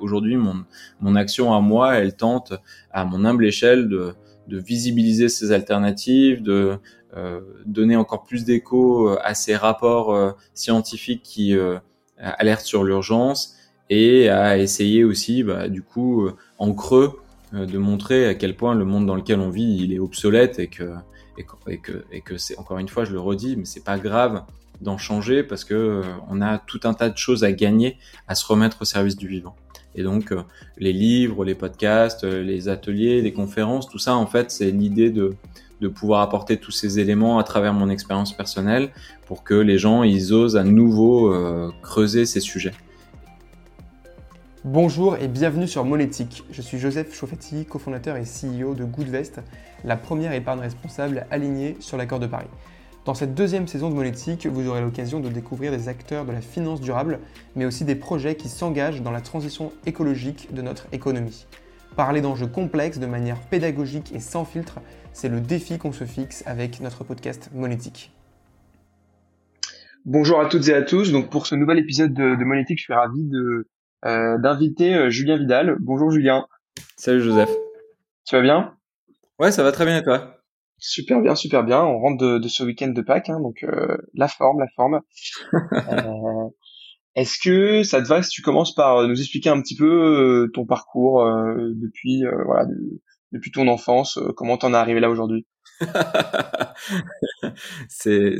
aujourd'hui, mon, action à moi, elle tente à mon humble échelle de, visibiliser ces alternatives, de euh, donner encore plus d'écho à ces rapports scientifiques qui alertent sur l'urgence et à essayer aussi, bah, du coup, en creux, de montrer à quel point le monde dans lequel on vit, est obsolète et que et que, et que, c'est encore une fois, je le redis, mais c'est pas grave d'en changer parce que euh, on a tout un tas de choses à gagner à se remettre au service du vivant. Et donc euh, les livres, les podcasts, euh, les ateliers, les conférences, tout ça en fait c'est l'idée de pouvoir apporter tous ces éléments à travers mon expérience personnelle pour que les gens ils osent à nouveau creuser ces sujets. Bonjour et bienvenue sur Monétique. Je suis Joseph Chauffetti, cofondateur et CEO de Goodvest, la première épargne responsable alignée sur l'accord de Paris. Dans cette deuxième saison de Monétique, vous aurez l'occasion de découvrir des acteurs de la finance durable, mais aussi des projets qui s'engagent dans la transition écologique de notre économie. Parler d'enjeux complexes de manière pédagogique et sans filtre, c'est le défi qu'on se fixe avec notre podcast Monétique. Bonjour à toutes et à tous. Donc pour ce nouvel épisode de, Monétique, je suis ravi de, euh, d'inviter euh, Julien Vidal. Bonjour Julien. Salut Joseph. Tu vas bien? Ouais, ça va très bien et toi? Super bien, super bien. On rentre de, de ce week-end de Pâques, hein, donc euh, la forme, la forme. euh, Est-ce que ça te va si tu commences par nous expliquer un petit peu euh, ton parcours euh, depuis voilà depuis ton enfance, comment t'en es arrivé là aujourd'hui? C'est,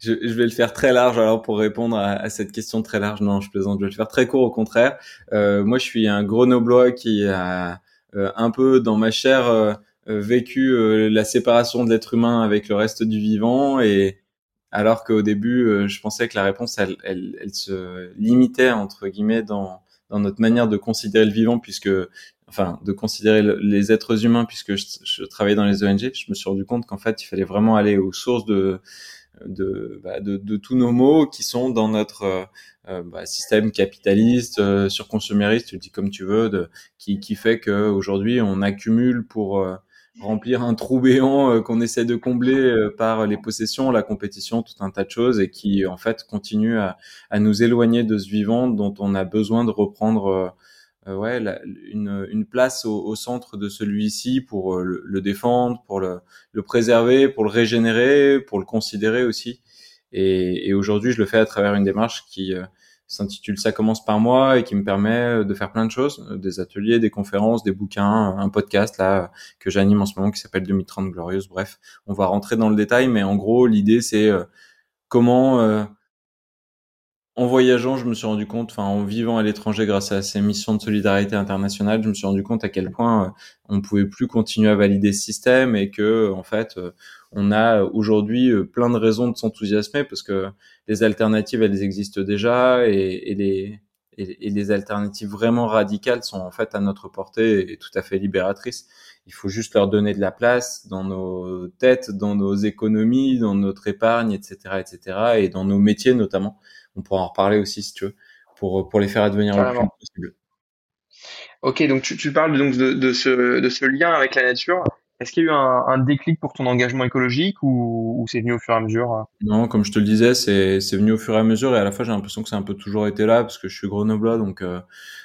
je, je, vais le faire très large alors pour répondre à, à, cette question très large. Non, je plaisante. Je vais le faire très court au contraire. moi, je suis un grenoblois qui a un peu dans ma chair euh, vécu euh, la séparation de l'être humain avec le reste du vivant et alors qu'au début euh, je pensais que la réponse elle, elle, elle, se limitait entre guillemets dans, dans notre manière de considérer le vivant puisque enfin de considérer les êtres humains puisque je, je, travaillais dans les ONG je me suis rendu compte qu'en fait il fallait vraiment aller aux sources de de, bah, de, de, tous nos maux qui sont dans notre euh, bah, système capitaliste, euh, surconsumériste, tu le dis comme tu veux, de, qui, qui fait qu'aujourd'hui on accumule pour remplir un trou béant euh, qu'on essaie de combler euh, par les possessions, la compétition, tout un tas de choses et qui en fait continue à, à nous éloigner de ce vivant dont on a besoin de reprendre euh, ouais, une, une, place au, au, centre de celui-ci pour le, le, défendre, pour le, le, préserver, pour le régénérer, pour le considérer aussi. Et, et aujourd'hui, je le fais à travers une démarche qui s'intitule Ça commence par moi et qui me permet de faire plein de choses, euh, des ateliers, des conférences, des bouquins, un podcast là que j'anime en ce moment qui s'appelle 2030 Glorieuse. Bref, on va rentrer dans le détail, mais en gros l'idée c'est euh, comment euh, en voyageant, je me suis rendu compte, enfin en vivant à l'étranger grâce à ces missions de solidarité internationale, je me suis rendu compte à quel point on ne pouvait plus continuer à valider ce système et que en fait on a aujourd'hui plein de raisons de s'enthousiasmer parce que les alternatives, elles existent déjà et, les alternatives vraiment radicales sont en fait à notre portée et tout à fait libératrices. Il faut juste leur donner de la place dans nos têtes, dans nos économies, dans notre épargne, etc., etc., et dans nos métiers notamment. On pourra en reparler aussi si tu veux, pour pour les faire advenir le plus possible. Ok, donc tu, tu parles donc de, de, ce, de ce lien avec la nature. Est-ce qu'il y a eu un, un, déclic pour ton engagement écologique ou, ou c'est venu au fur et à mesure euh? Non, comme je te le disais, c'est, c'est venu au fur et à mesure et à la fois j'ai l'impression que c'est un peu toujours été là parce que je suis grenoblois donc euh,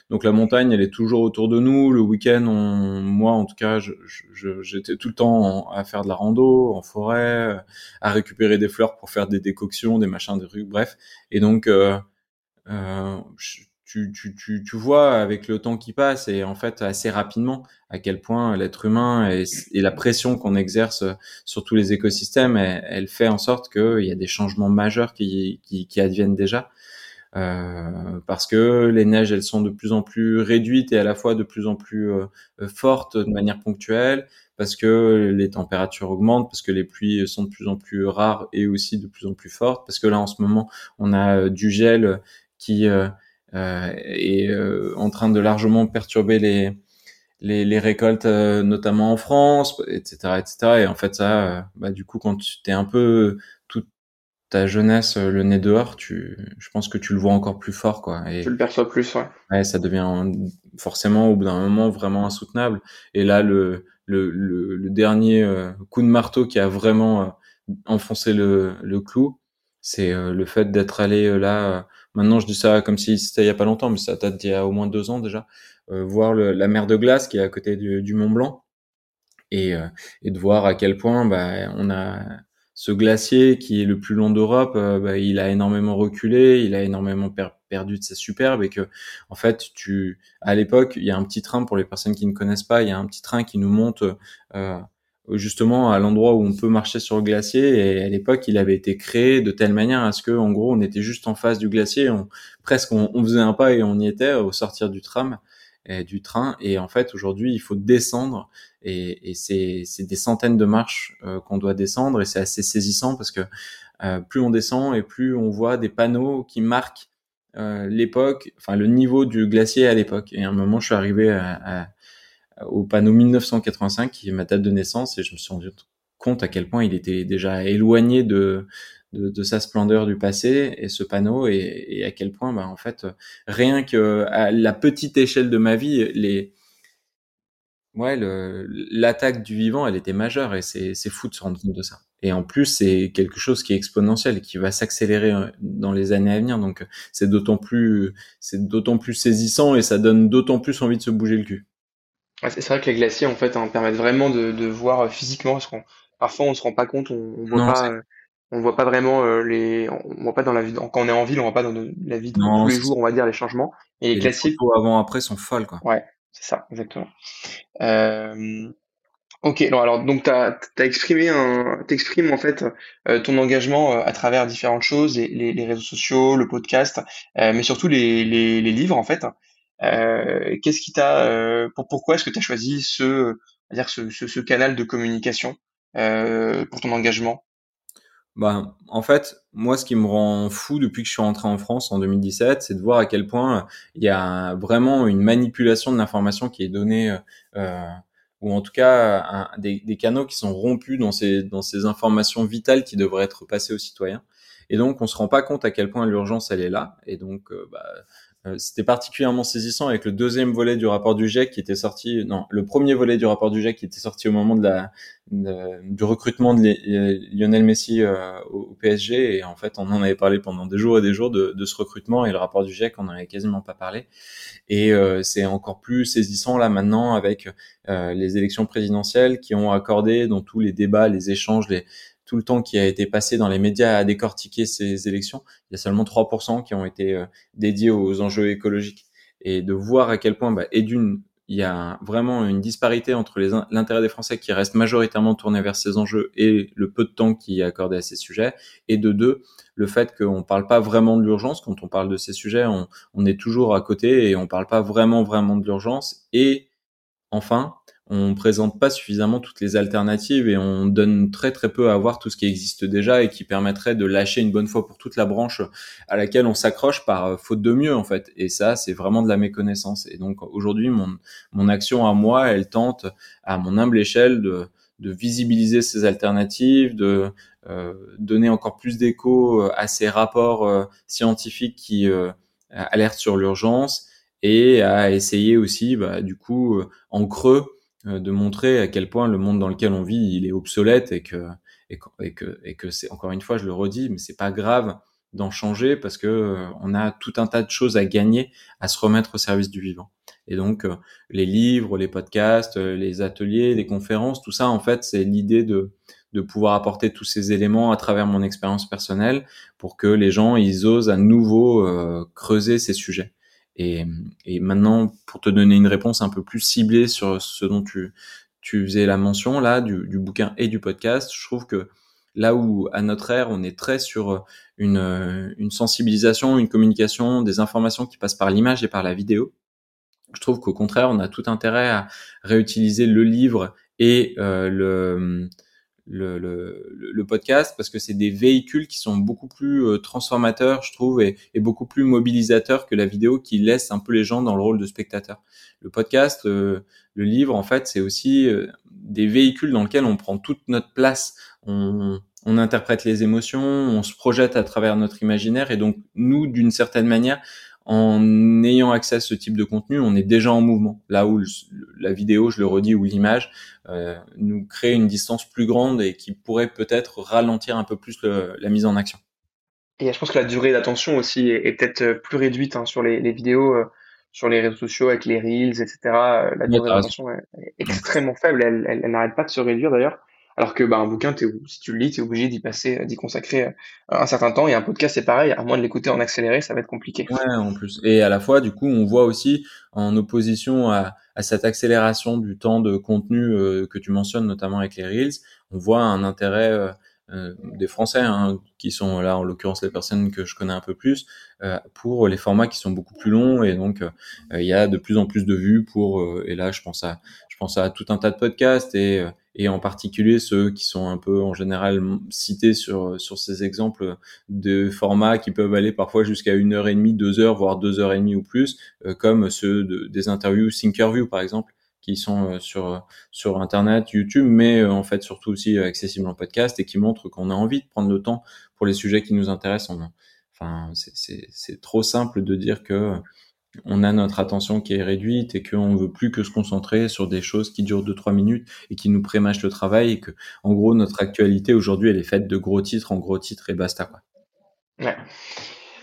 donc la montagne elle est toujours autour de nous. Le week-end, on, moi en tout cas, je, je, j'étais tout le temps à faire de la rando en forêt, à récupérer des fleurs pour faire des décoctions, des machins, des trucs, bref. Et donc euh, euh je, tu, tu, tu, tu, vois avec le temps qui passe et en fait assez rapidement à quel point l'être humain et, la pression qu'on exerce sur tous les écosystèmes, elle, elle fait en sorte qu'il y a des changements majeurs qui, qui, qui adviennent déjà. Euh, parce que les neiges elles sont de plus en plus réduites et à la fois de plus en plus euh, fortes de manière ponctuelle, parce que les températures augmentent, parce que les pluies sont de plus en plus rares et aussi de plus en plus fortes, parce que là en ce moment on a euh, du gel qui euh, et euh, en train de largement perturber les les, les récoltes, euh, notamment en France, etc., etc. Et en fait, ça, bah, du coup, quand tu t'es un peu toute ta jeunesse le nez dehors, tu, je pense que tu le vois encore plus fort, quoi. Et, tu le perçois plus, ouais. Ouais, ça devient forcément au bout d'un moment vraiment insoutenable. Et là, le le, le, le dernier coup de marteau qui a vraiment enfoncé le, le clou, c'est le fait d'être allé là maintenant je dis ça comme si c'était il y a pas longtemps, mais ça date d'il y a au moins deux ans déjà, voir la mer de glace qui est à côté du, Mont Blanc et, et de voir à quel point bah, on a ce glacier qui est le plus long d'Europe, bah, il a énormément reculé, il a énormément perdu de sa superbe et que en fait tu à l'époque il y a un petit train pour les personnes qui ne connaissent pas, il y a un petit train qui nous monte euh, justement à l'endroit où on peut marcher sur le glacier. Et à l'époque il avait été créé de telle manière à ce que en gros on était juste en face du glacier. On, presque on, faisait un pas et on y était au sortir du tram et du train. Et en fait aujourd'hui il faut descendre. Et, et c'est, c'est des centaines de marches euh, qu'on doit descendre. Et c'est assez saisissant parce que euh, plus on descend et plus on voit des panneaux qui marquent euh, l'époque enfin le niveau du glacier à l'époque. Et à un moment je suis arrivé à, à au panneau 1985 qui est ma date de naissance et je me suis rendu compte à quel point il était déjà éloigné de, de, sa splendeur du passé et ce panneau et, à quel point bah, en fait rien que à la petite échelle de ma vie les ouais l'attaque du vivant elle était majeure et c'est fou de se rendre compte de ça. Et en plus c'est quelque chose qui est exponentiel et qui va s'accélérer euh, dans les années à venir. Donc c'est d'autant plus c'est d'autant plus saisissant et ça donne d'autant plus envie de se bouger le cul c'est vrai que les glaciers en fait hein, permettent vraiment de, de voir euh, physiquement parce qu'on parfois on se rend pas compte, on, on voit pas, euh, on voit pas vraiment euh, les, on voit pas dans la vie, quand on est en ville, on voit pas dans la vie de tous les jours, on va dire les changements. Et, les glaciers avant après sont folles quoi. Ouais, c'est ça, exactement. Euh, ok, alors, alors donc t'as as exprimé un, t'exprimes en fait ton engagement à travers différentes choses, les, les, les, réseaux sociaux, le podcast, mais surtout les, les, les livres en fait. Euh, qu'est-ce qui t'a, euh, pour, pourquoi est-ce que tu as choisi ce, dire ce, ce, ce, canal de communication euh, pour ton engagement? Bah, en fait, moi, ce qui me rend fou depuis que je suis rentré en France en 2017, c'est de voir à quel point il y a vraiment une manipulation de l'information qui est donnée, euh, ou en tout cas des, des, canaux qui sont rompus dans ces, dans ces informations vitales qui devraient être passées aux citoyens. Et donc, on se rend pas compte à quel point l'urgence elle est là. Et donc, bah, c'était particulièrement saisissant avec le deuxième volet du rapport du GIEC qui était sorti, non, le premier volet du rapport du GIEC qui était sorti au moment de la du recrutement de euh, Lionel Messi euh, au PSG et en fait on en avait parlé pendant des jours et des jours de, de ce recrutement et le rapport du GIEC on n'en avait quasiment pas parlé. Et c'est encore plus saisissant là maintenant avec les élections présidentielles qui ont accordé dans tous les débats, les échanges, les tout le temps qui a été passé dans les médias à décortiquer ces élections, il y a seulement 3% qui ont été euh, dédiés aux enjeux écologiques. Et de voir à quel point, bah, et d'une, il y a vraiment une disparité entre l'intérêt des Français qui reste majoritairement tourné vers ces enjeux et le peu de temps qui est accordé à ces sujets. Et de deux, le fait qu'on ne parle pas vraiment de l'urgence. Quand on parle de ces sujets, on, on est toujours à côté et on ne parle pas vraiment, vraiment de l'urgence. Et enfin, on présente pas suffisamment toutes les alternatives et on donne très très peu à voir tout ce qui existe déjà et qui permettrait de lâcher une bonne fois pour toute la branche à laquelle on s'accroche par euh, faute de mieux en fait. Et ça, c'est vraiment de la méconnaissance. Et donc aujourd'hui, mon, mon action à moi, elle tente à mon humble échelle de, de visibiliser ces alternatives, de euh, donner encore plus d'écho euh, à ces rapports scientifiques qui alertent sur l'urgence et à essayer aussi, bah, du coup, en creux, de montrer à quel point le monde dans lequel on vit il est obsolète et que et que et que, c'est encore une fois je le redis mais c'est pas grave d'en changer parce que euh, on a tout un tas de choses à gagner à se remettre au service du vivant. Et donc euh, les livres, les podcasts, les ateliers, les conférences, tout ça en fait c'est l'idée de de pouvoir apporter tous ces éléments à travers mon expérience personnelle pour que les gens ils osent à nouveau creuser ces sujets. Et, maintenant, pour te donner une réponse un peu plus ciblée sur ce dont tu, tu faisais la mention là, du, du bouquin et du podcast, je trouve que là où à notre ère, on est très sur une, une sensibilisation, une communication, des informations qui passent par l'image et par la vidéo, je trouve qu'au contraire, on a tout intérêt à réutiliser le livre et euh, le le, le, le, podcast parce que c'est des véhicules qui sont beaucoup plus euh, transformateurs, je trouve, et, beaucoup plus mobilisateurs que la vidéo qui laisse un peu les gens dans le rôle de spectateur. Le podcast, euh, le livre, en fait, c'est aussi euh, des véhicules dans lesquels on prend toute notre place, on, on interprète les émotions, on se projette à travers notre imaginaire, et donc nous, d'une certaine manière, en ayant accès à ce type de contenu, on est déjà en mouvement. Là où la vidéo, je le redis, ou l'image euh, nous crée une distance plus grande et qui pourrait peut-être ralentir un peu plus le, la mise en action. Et je pense que la durée d'attention aussi est, est peut-être plus réduite hein, sur les, les vidéos, euh, sur les réseaux sociaux avec les reels, etc. Euh, La durée d'attention est, est extrêmement faible. Elle, elle, elle n'arrête pas de se réduire d'ailleurs. Alors que bah, un bouquin, si tu le lis, tu es obligé d'y passer, d'y consacrer euh, un certain temps. Et un podcast, c'est pareil. À moins de l'écouter en accéléré, ça va être compliqué. Ouais, en plus. Et à la fois, du coup, on voit aussi en opposition à, cette accélération du temps de contenu euh, que tu mentionnes, notamment avec les Reels, on voit un intérêt euh, des Français, hein, qui sont là, en l'occurrence les personnes que je connais un peu plus, pour les formats qui sont beaucoup plus longs. Et donc, il y a de plus en plus de vues pour, et là, je pense à, je pense à tout un tas de podcasts et et en particulier ceux qui sont un peu en général cités sur sur ces exemples de formats qui peuvent aller parfois jusqu'à une heure et demie, deux heures, voire deux heures et demie ou plus, euh, comme ceux de, des interviews Thinkerview par exemple, qui sont euh, sur sur internet, YouTube, mais euh, en fait surtout aussi accessibles en podcast et qui montrent qu'on a envie de prendre le temps pour les sujets qui nous intéressent. On, enfin, c'est trop simple de dire que on a notre attention qui est réduite et qu'on veut plus que se concentrer sur des choses qui durent deux trois minutes et qui nous prémâchent le travail et que en gros notre actualité aujourd'hui elle est faite de gros titres en gros titres et basta quoi.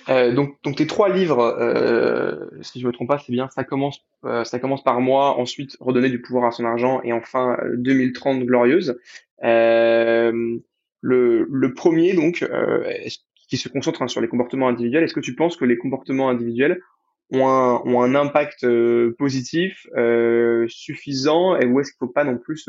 Euh, donc, donc tes trois livres, euh, si je me trompe pas, c'est bien. Ça commence, euh, ça commence par moi, ensuite redonner du pouvoir à son argent, et enfin euh, 2030 glorieuse. Le, le premier donc, qui se concentre hein, sur les comportements individuels. Est-ce que tu penses que les comportements individuels ont un, ont un impact euh, positif euh, suffisant, et où est-ce qu'il faut pas non plus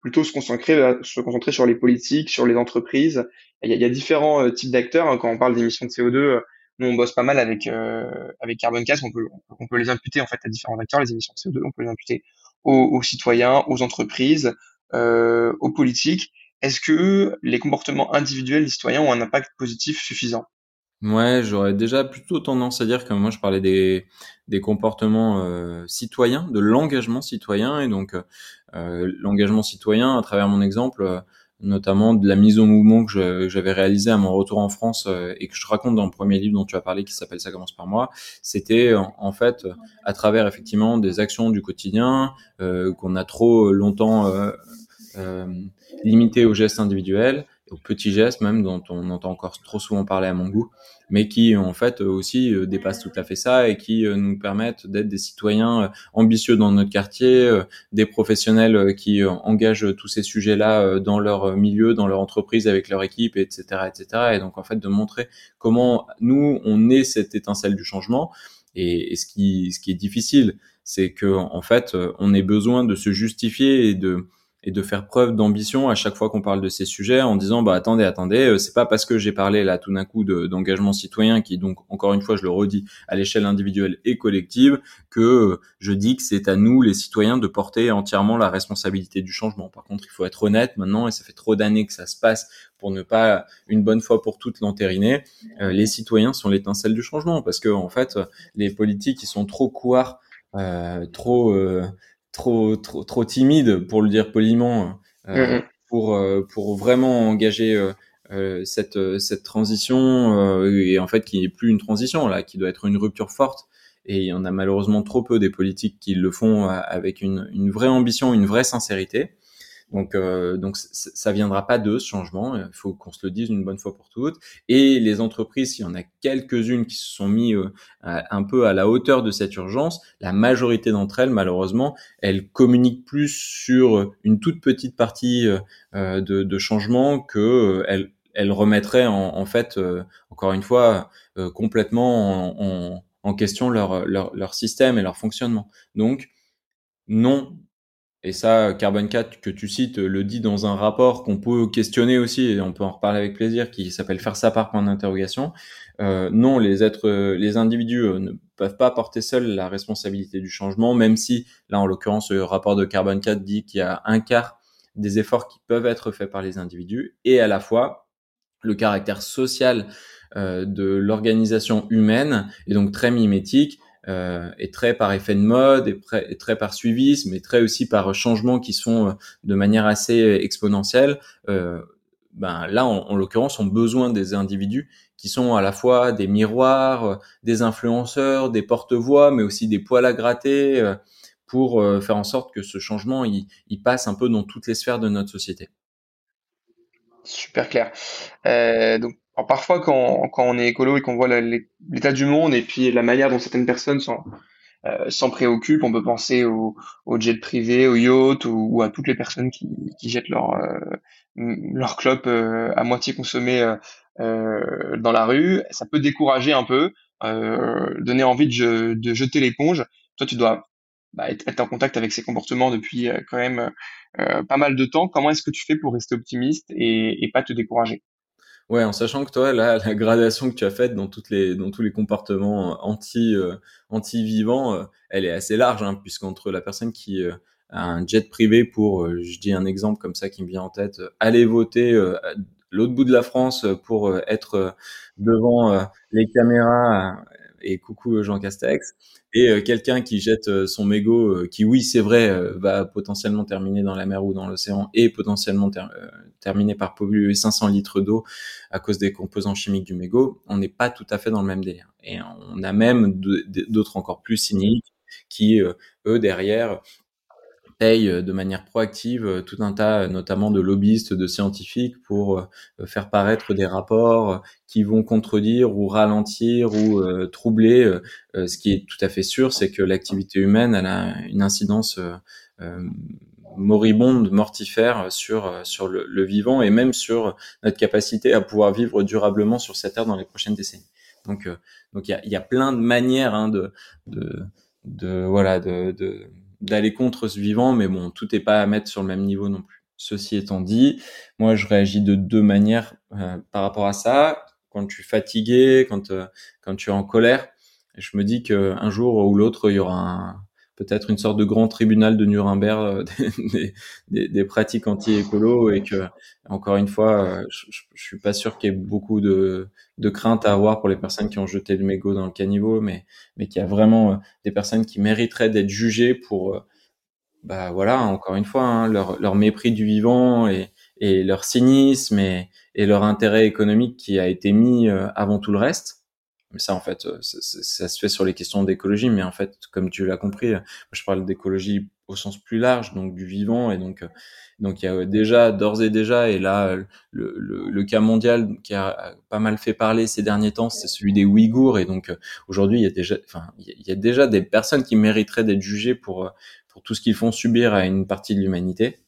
plutôt se concentrer, euh, se concentrer sur les politiques, sur les entreprises? Il y a, il y a différents types d'acteurs. hein, quand on parle d'émissions de CO2 nous, on bosse pas mal avec euh, avec Carbon Cast. On peut on peut les imputer en fait à différents acteurs. Les émissions de CO2, on peut les imputer aux, aux citoyens, aux entreprises, euh, aux politiques. Est-ce que les comportements individuels des citoyens ont un impact positif suffisant? Ouais, j'aurais déjà plutôt tendance à dire que moi je parlais des, des comportements euh, citoyens, de l'engagement citoyen, et donc euh, l'engagement citoyen à travers mon exemple, euh, notamment de la mise au mouvement que j'avais réalisé à mon retour en France euh, et que je raconte dans le premier livre dont tu as parlé qui s'appelle Ça commence par moi, c'était en, fait à travers effectivement des actions du quotidien euh, qu'on a trop longtemps euh, euh, limitées aux gestes individuels, aux petits gestes même dont on entend encore trop souvent parler à mon goût mais qui en fait aussi euh, dépassent tout à fait ça et qui euh, nous permettent d'être des citoyens euh, ambitieux dans notre quartier, euh, des professionnels euh, qui euh, engagent tous ces sujets-là euh, dans leur euh, milieu, dans leur entreprise avec leur équipe, etc., etc. Et donc en fait de montrer comment nous on est cette étincelle du changement. Et, et ce qui ce qui est difficile, c'est que en fait euh, on ait besoin de se justifier et de et de faire preuve d'ambition à chaque fois qu'on parle de ces sujets en disant bah attendez attendez euh, c'est pas parce que j'ai parlé là tout d'un coup de- d'engagement citoyen qui donc encore une fois je le redis à l'échelle individuelle et collective que euh, je dis que c'est à nous les citoyens de porter entièrement la responsabilité du changement. Par contre il faut être honnête maintenant et ça fait trop d'années que ça se passe pour ne pas une bonne fois pour toutes l'entériner. Euh, les citoyens sont l'étincelle du changement parce que en fait les politiques ils sont trop couards euh, trop euh, trop trop trop timide pour le dire poliment euh, mm. pour euh, pour vraiment engager euh, euh, cette euh, cette transition euh, et en fait qui n'est plus une transition là qui doit être une rupture forte et il y en a malheureusement trop peu des politiques qui le font avec une une vraie ambition une vraie sincérité donc, euh, donc ça viendra pas de ce changement. Il faut qu'on se le dise une bonne fois pour toutes. Et les entreprises, il y en a quelques-unes qui se sont mis euh, un peu à la hauteur de cette urgence. La majorité d'entre elles, malheureusement, elles communiquent plus sur une toute petite partie euh, euh, de, changement que euh, elles, remettraient en, fait, euh, encore une fois, euh, complètement en, question leur système et leur fonctionnement. Donc, non, et ça, Carbon 4 que tu cites le dit dans un rapport qu'on peut questionner aussi, et on peut en reparler avec plaisir, qui s'appelle Faire sa part point d'interrogation. Euh, non, les êtres, euh, les individus euh, ne peuvent pas porter seuls la responsabilité du changement, même si, là en l'occurrence, le rapport de Carbon 4 dit qu'il y a un quart des efforts qui peuvent être faits par les individus, et à la fois le caractère social de l'organisation humaine, et donc très mimétique, euh, et très par effet de mode, et, très, par suivisme, et très aussi par changements qui sont euh, de manière assez exponentielle. Euh, ben là, en, en l'occurrence, on a besoin des individus qui sont à la fois des miroirs, euh, des influenceurs, des porte-voix, mais aussi des poils à gratter euh, pour euh, faire en sorte que ce changement il, il passe un peu dans toutes les sphères de notre société. Super clair. Euh, donc parfois quand, quand on est écolo et qu'on voit l'état du monde et puis la manière dont certaines personnes sont euh, s'en préoccupent. On peut penser aux au jets privés, aux yachts ou, à toutes les personnes qui, jettent leur euh, leur clope euh, à moitié consommée euh, dans la rue. Ça peut décourager un peu, donner envie de, de jeter l'éponge. Toi, tu dois bah, être, en contact avec ces comportements depuis quand même pas mal de temps. Comment est-ce que tu fais pour rester optimiste et, et pas te décourager? Ouais, en sachant que toi, la gradation que tu as faite dans les, dans tous les comportements anti, euh, anti vivants, euh, elle est assez large, hein, puisqu'entre la personne qui euh, a un jet privé pour, je dis un exemple comme ça qui me vient en tête, aller voter l'autre bout de la France pour être devant les caméras et coucou Jean Castex, et euh, quelqu'un qui jette euh, son mégot, euh, qui oui c'est vrai va potentiellement terminer dans la mer ou dans l'océan et potentiellement terminer par polluer 500 litres d'eau à cause des composants chimiques du mégot, on n'est pas tout à fait dans le même délire. Et on a même d'autres encore plus cyniques qui eux derrière paye euh, de manière proactive euh, tout un tas, euh, notamment de lobbyistes, de scientifiques, pour faire paraître des rapports qui vont contredire ou ralentir ou troubler. ce qui est tout à fait sûr, c'est que l'activité humaine elle a une incidence moribonde, mortifère sur sur le, vivant et même sur notre capacité à pouvoir vivre durablement sur cette terre dans les prochaines décennies. Donc donc il y a, y a plein de manières hein, de, de de voilà de, de d'aller contre ce vivant, mais bon, tout n'est pas à mettre sur le même niveau non plus. Ceci étant dit, moi je réagis de deux manières euh, par rapport à ça. Quand je suis fatigué, quand euh, quand tu es en colère, je me dis qu'un jour ou l'autre il y aura peut-être une sorte de grand tribunal de Nuremberg euh, des, pratiques anti-écolo et que encore une fois, je, je, suis pas sûr qu'il y ait beaucoup de, crainte à avoir pour les personnes qui ont jeté le mégot dans le caniveau, mais mais qu'il y a vraiment des personnes qui mériteraient d'être jugées pour bah voilà, encore une fois, hein, leur, mépris du vivant et, leur cynisme et, leur intérêt économique qui a été mis euh, avant tout le reste. Mais ça, en fait, euh, ça, se fait sur les questions d'écologie, mais en fait, comme tu l'as compris, je parle d'écologie au sens plus large, donc du vivant, et donc donc il y a déjà d'ores et déjà, et là le, cas mondial qui a pas mal fait parler ces derniers temps, c'est celui des Ouïghours, et donc aujourd'hui il y a déjà, enfin il y a déjà des personnes qui mériteraient d'être jugées pour pour tout ce qu'ils font subir à une partie de l'humanité.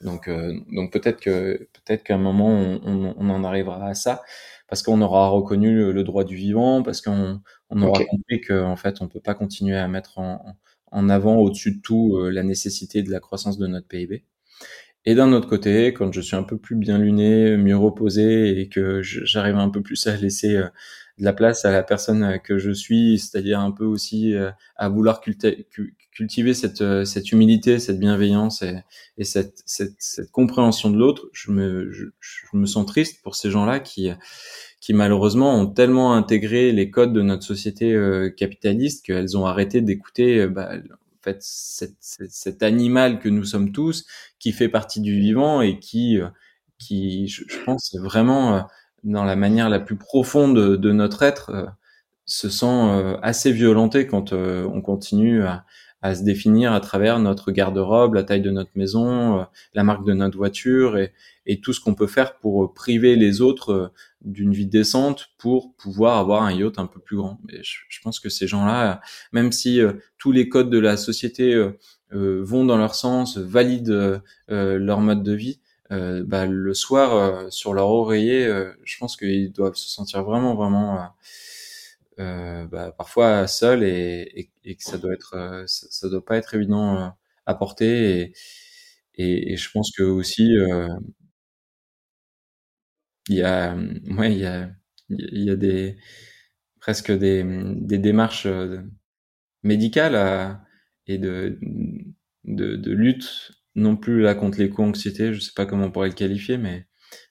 Donc, euh, donc peut-être que peut-être qu'à un moment on, en arrivera à ça, parce qu'on aura reconnu le, droit du vivant, parce qu'on on aura compris qu'en fait on peut pas continuer à mettre en, en avant au-dessus de tout euh, la nécessité de la croissance de notre PIB. Et d'un autre côté, quand je suis un peu plus bien luné, mieux reposé et que j'arrive un peu plus à laisser euh, de la place à la personne que je suis, c'est-à-dire un peu aussi à vouloir cultiver cette, euh, humilité, cette bienveillance et, et cette, compréhension de l'autre, je me, sens triste pour ces gens-là qui, qui malheureusement ont tellement intégré les codes de notre société euh, capitaliste qu'elles ont arrêté d'écouter euh, bah, fait cet, animal que nous sommes tous, qui fait partie du vivant et qui, qui je, pense vraiment dans la manière la plus profonde de, notre être se sent assez violenté quand on continue à, se définir à travers notre garde-robe, la taille de notre maison, euh, la marque de notre voiture et, tout ce qu'on peut faire pour euh, priver les autres euh, d'une vie décente pour pouvoir avoir un yacht un peu plus grand. Et je, pense que ces gens-là, même si tous les codes de la société vont dans leur sens, valident leur mode de vie, bah, le soir sur leur oreiller, je pense qu'ils doivent se sentir vraiment vraiment euh, bah, parfois seul et, et, et, que ça doit être euh, ça, doit pas être évident euh, à porter et, et, et je pense que aussi euh, il y a ouais il y a il y a des presque des, des démarches médicales à, et de, de, de lutte non plus là contre l'éco-anxiété je sais pas comment on pourrait le qualifier mais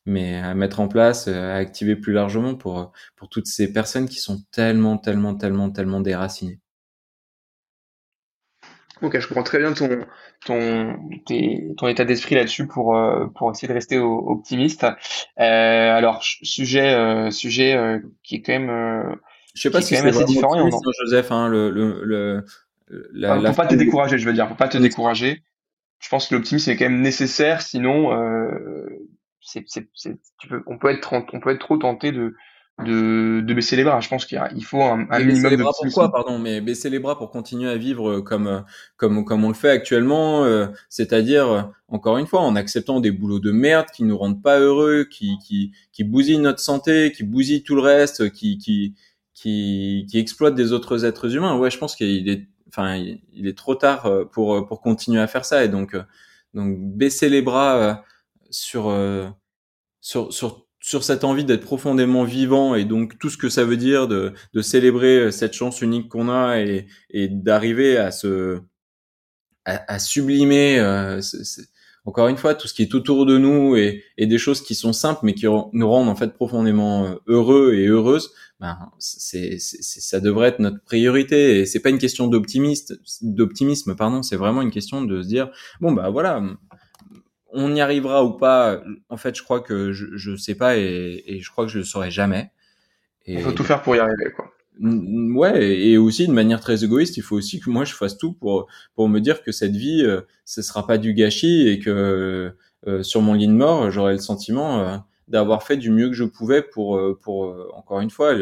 mais à mettre en place, euh, à activer plus largement pour, pour toutes ces personnes qui sont tellement, tellement, tellement, tellement déracinées. Ok, je comprends très bien ton, ton, ton état d'esprit là-dessus pour, euh, pour essayer de rester optimiste. Euh, alors, sujet, euh, sujet qui est quand même, euh, je sais pas si c'est assez différent. Hein, Joseph, hein, le, le, le la, faut pas te décourager, je veux dire, faut pas te décourager. Je pense que l'optimisme est quand même nécessaire, sinon c'est, c'est, tu peux, on peut être, on peut être trop tenté de, de, de baisser les bras. Je pense qu'il faut un, un minimum baisser les bras pourquoi pardon mais baisser les bras pour continuer à vivre comme comme comme on le fait actuellement euh, c'est-à-dire encore une fois en acceptant des boulots de merde qui nous rendent pas heureux qui qui qui bousillent notre santé qui bousillent tout le reste qui qui qui qui exploitent des autres êtres humains. Ouais je pense qu'il est enfin il est trop tard euh, pour pour continuer à faire ça. Et donc euh, donc baisser les bras sur sur sur sur cette envie d'être profondément vivant et donc tout ce que ça veut dire de, de célébrer euh, cette chance unique qu'on a et, et d'arriver à se à, à sublimer euh, encore une fois tout ce qui est autour de nous et, et, des choses qui sont simples mais qui nous rendent en fait profondément euh, heureux et heureuses ben c'est ça devrait être notre priorité et c'est pas une question d'optimiste d'optimisme pardon c'est vraiment une question de se dire bon bah voilà on y arrivera ou pas, en fait, je crois que je ne sais pas et, je crois que je le saurai jamais. Et, il faut tout faire pour y arriver, quoi. Ouais, et aussi de manière très égoïste, il faut aussi que moi je fasse tout pour pour me dire que cette vie, euh, ce sera pas du gâchis et que euh, sur mon lit de mort, j'aurai le sentiment euh, d'avoir fait du mieux que je pouvais pour pour encore une fois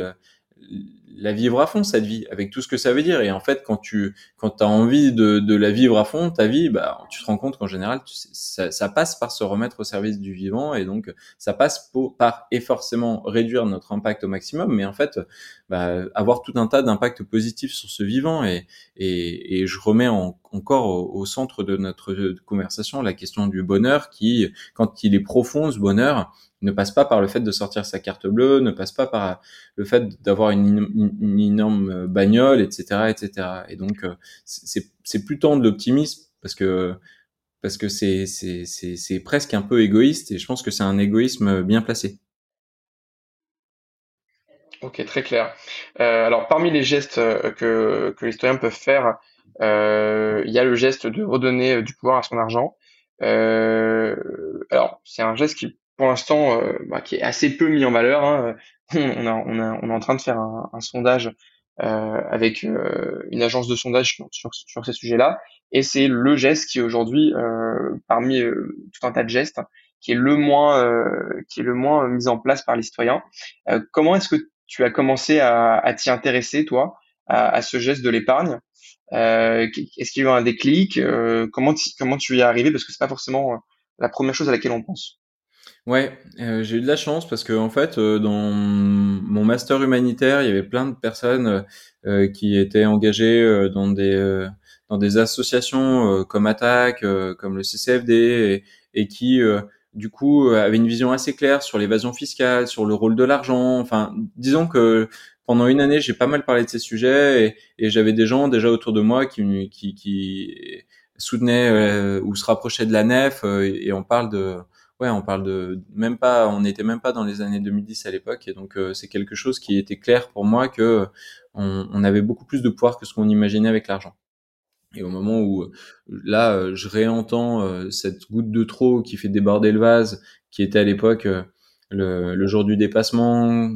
la vivre à fond cette vie avec tout ce que ça veut dire. Et en fait quand tu quand as envie de, de la vivre à fond ta vie bah tu te rends compte qu'en général ça, ça, passe par se remettre au service du vivant. Et donc ça passe pour, par et forcément réduire notre impact au maximum. Mais en fait bah, avoir tout un tas d'impacts positifs sur ce vivant. Et et, et je remets encore au, au, centre de notre conversation la question du bonheur qui quand il est profond ce bonheur ne passe pas par le fait de sortir sa carte bleue, ne passe pas par le fait d'avoir une, une, énorme bagnole, etc., etc. Et donc euh, c'est plus tant de l'optimisme parce que parce que c'est c'est presque un peu égoïste et je pense que c'est un égoïsme bien placé. Ok, très clair. Euh, alors parmi les gestes euh, que que les citoyens faire, euh, il y a le geste de redonner du pouvoir à son argent. Euh, alors c'est un geste qui pour l'instant, euh, bah, qui est assez peu mis en valeur. Hein. On, a, on, est en train de faire un, sondage euh, avec euh, une agence de sondage sur, sur, ces sujets-là, et c'est le geste qui aujourd'hui, euh, parmi tout un tas de gestes, qui est le moins, qui est le moins mis en place par les citoyens. comment est-ce que tu as commencé à, t'y intéresser, toi, à, ce geste de l'épargne? Est-ce qu'il y a eu un déclic? Comment comment tu y es arrivé? Parce que c'est pas forcément la première chose à laquelle on pense. Ouais, euh, j'ai eu de la chance parce que en fait, euh, dans mon master humanitaire, il y avait plein de personnes euh, qui étaient engagées dans des dans des associations comme Attaque, comme le CCFD, et, qui du coup avaient une vision assez claire sur l'évasion fiscale, sur le rôle de l'argent. Enfin, disons que pendant une année, j'ai pas mal parlé de ces sujets et, et j'avais des gens déjà autour de moi qui qui, qui soutenaient ou se rapprochaient de la nef et on parle de ouais, on parle de même pas, on n'était même pas dans les années 2010 à l'époque, et donc euh, c'est quelque chose qui était clair pour moi que on, avait beaucoup plus de pouvoir que ce qu'on imaginait avec l'argent. Et au moment où là, euh, je réentends euh, cette goutte de trop qui fait déborder le vase, qui était à l'époque le, jour du dépassement,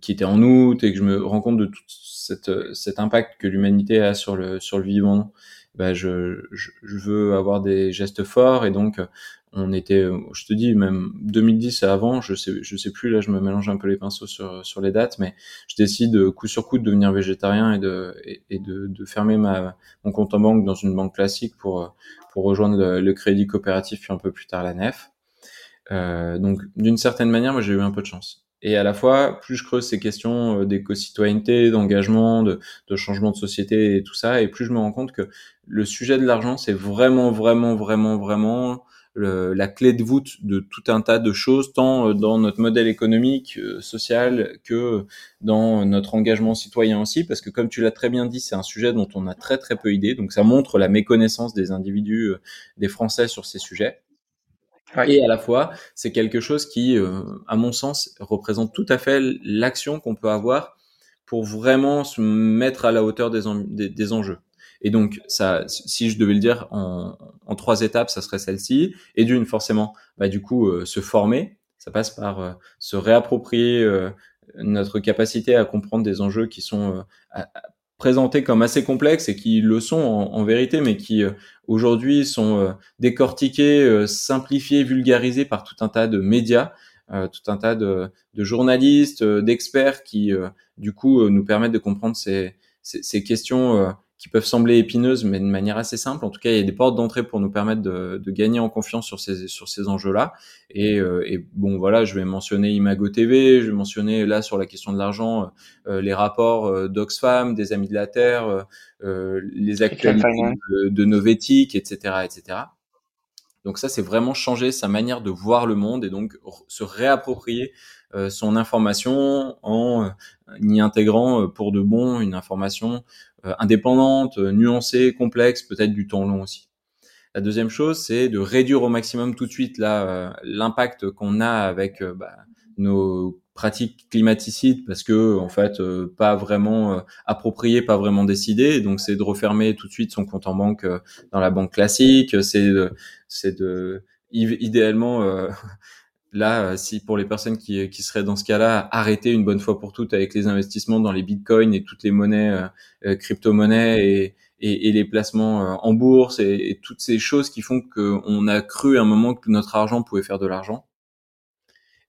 qui était en août, et que je me rends compte de tout cet impact que l'humanité a sur le sur le vivant. Bah, je, je, veux avoir des gestes forts et donc on était, je te dis, même 2010 et avant, je sais, je sais plus, là, je me mélange un peu les pinceaux sur, les dates, mais je décide coup sur coup de devenir végétarien et de, fermer mon compte en banque dans une banque classique pour, pour rejoindre le, crédit coopératif puis un peu plus tard la nef. Euh, donc, d'une certaine manière, moi, j'ai eu un peu de chance. Et à la fois, plus je creuse ces questions euh, d'éco-citoyenneté, d'engagement, de, changement de société et tout ça, et plus je me rends compte que le sujet de l'argent, c'est vraiment, vraiment, vraiment, vraiment la clé de voûte de tout un tas de choses, tant euh, dans notre modèle économique, euh, social, que dans notre engagement citoyen aussi, parce que comme tu l'as très bien dit, c'est un sujet dont on a très très peu idée, donc ça montre la méconnaissance des individus, des Français sur ces sujets. Et à la fois, c'est quelque chose qui, à mon sens, représente tout à fait l'action qu'on peut avoir pour vraiment se mettre à la hauteur des, enjeux. Et donc, ça, si je devais le dire en, trois étapes, ça serait celle-ci. Et d'une, forcément, bah, du coup, euh, se former. Ça passe par euh, se réapproprier euh, notre capacité à comprendre des enjeux qui sont présentés comme assez complexes et qui le sont en, vérité, mais qui aujourd'hui sont décortiqués, simplifiés, vulgarisés par tout un tas de médias, tout un tas de, journalistes, d'experts qui, du coup, nous permettent de comprendre ces questions qui peuvent sembler épineuses, mais de manière assez simple. En tout cas, il y a des portes d'entrée pour nous permettre de, de, gagner en confiance sur ces, sur ces enjeux-là. Et, euh, et, bon, voilà, je vais mentionner Imago TV, je vais mentionner là sur la question de l'argent euh, les rapports euh, d'Oxfam, des Amis de la Terre, euh, les actualités de, de Novetic, etc., etc. Donc ça, c'est vraiment changer sa manière de voir le monde et donc se réapproprier son information en y intégrant pour de bon une information euh, indépendante, euh, nuancée, complexe, peut-être du temps long aussi. La deuxième chose, c'est de réduire au maximum tout de suite là euh, l'impact qu'on a avec bah, nos pratiques climaticides parce que en fait pas vraiment approprié, pas vraiment décidé. Donc c'est de refermer tout de suite son compte en banque dans la banque classique. C'est c'est de idéalement Là, euh, si pour les personnes qui, qui seraient dans ce cas-là, arrêter une bonne fois pour toutes avec les investissements dans les bitcoins et toutes les monnaies, euh, euh crypto-monnaies et, les placements euh, en bourse et, toutes ces choses qui font qu'on a cru à un moment que notre argent pouvait faire de l'argent.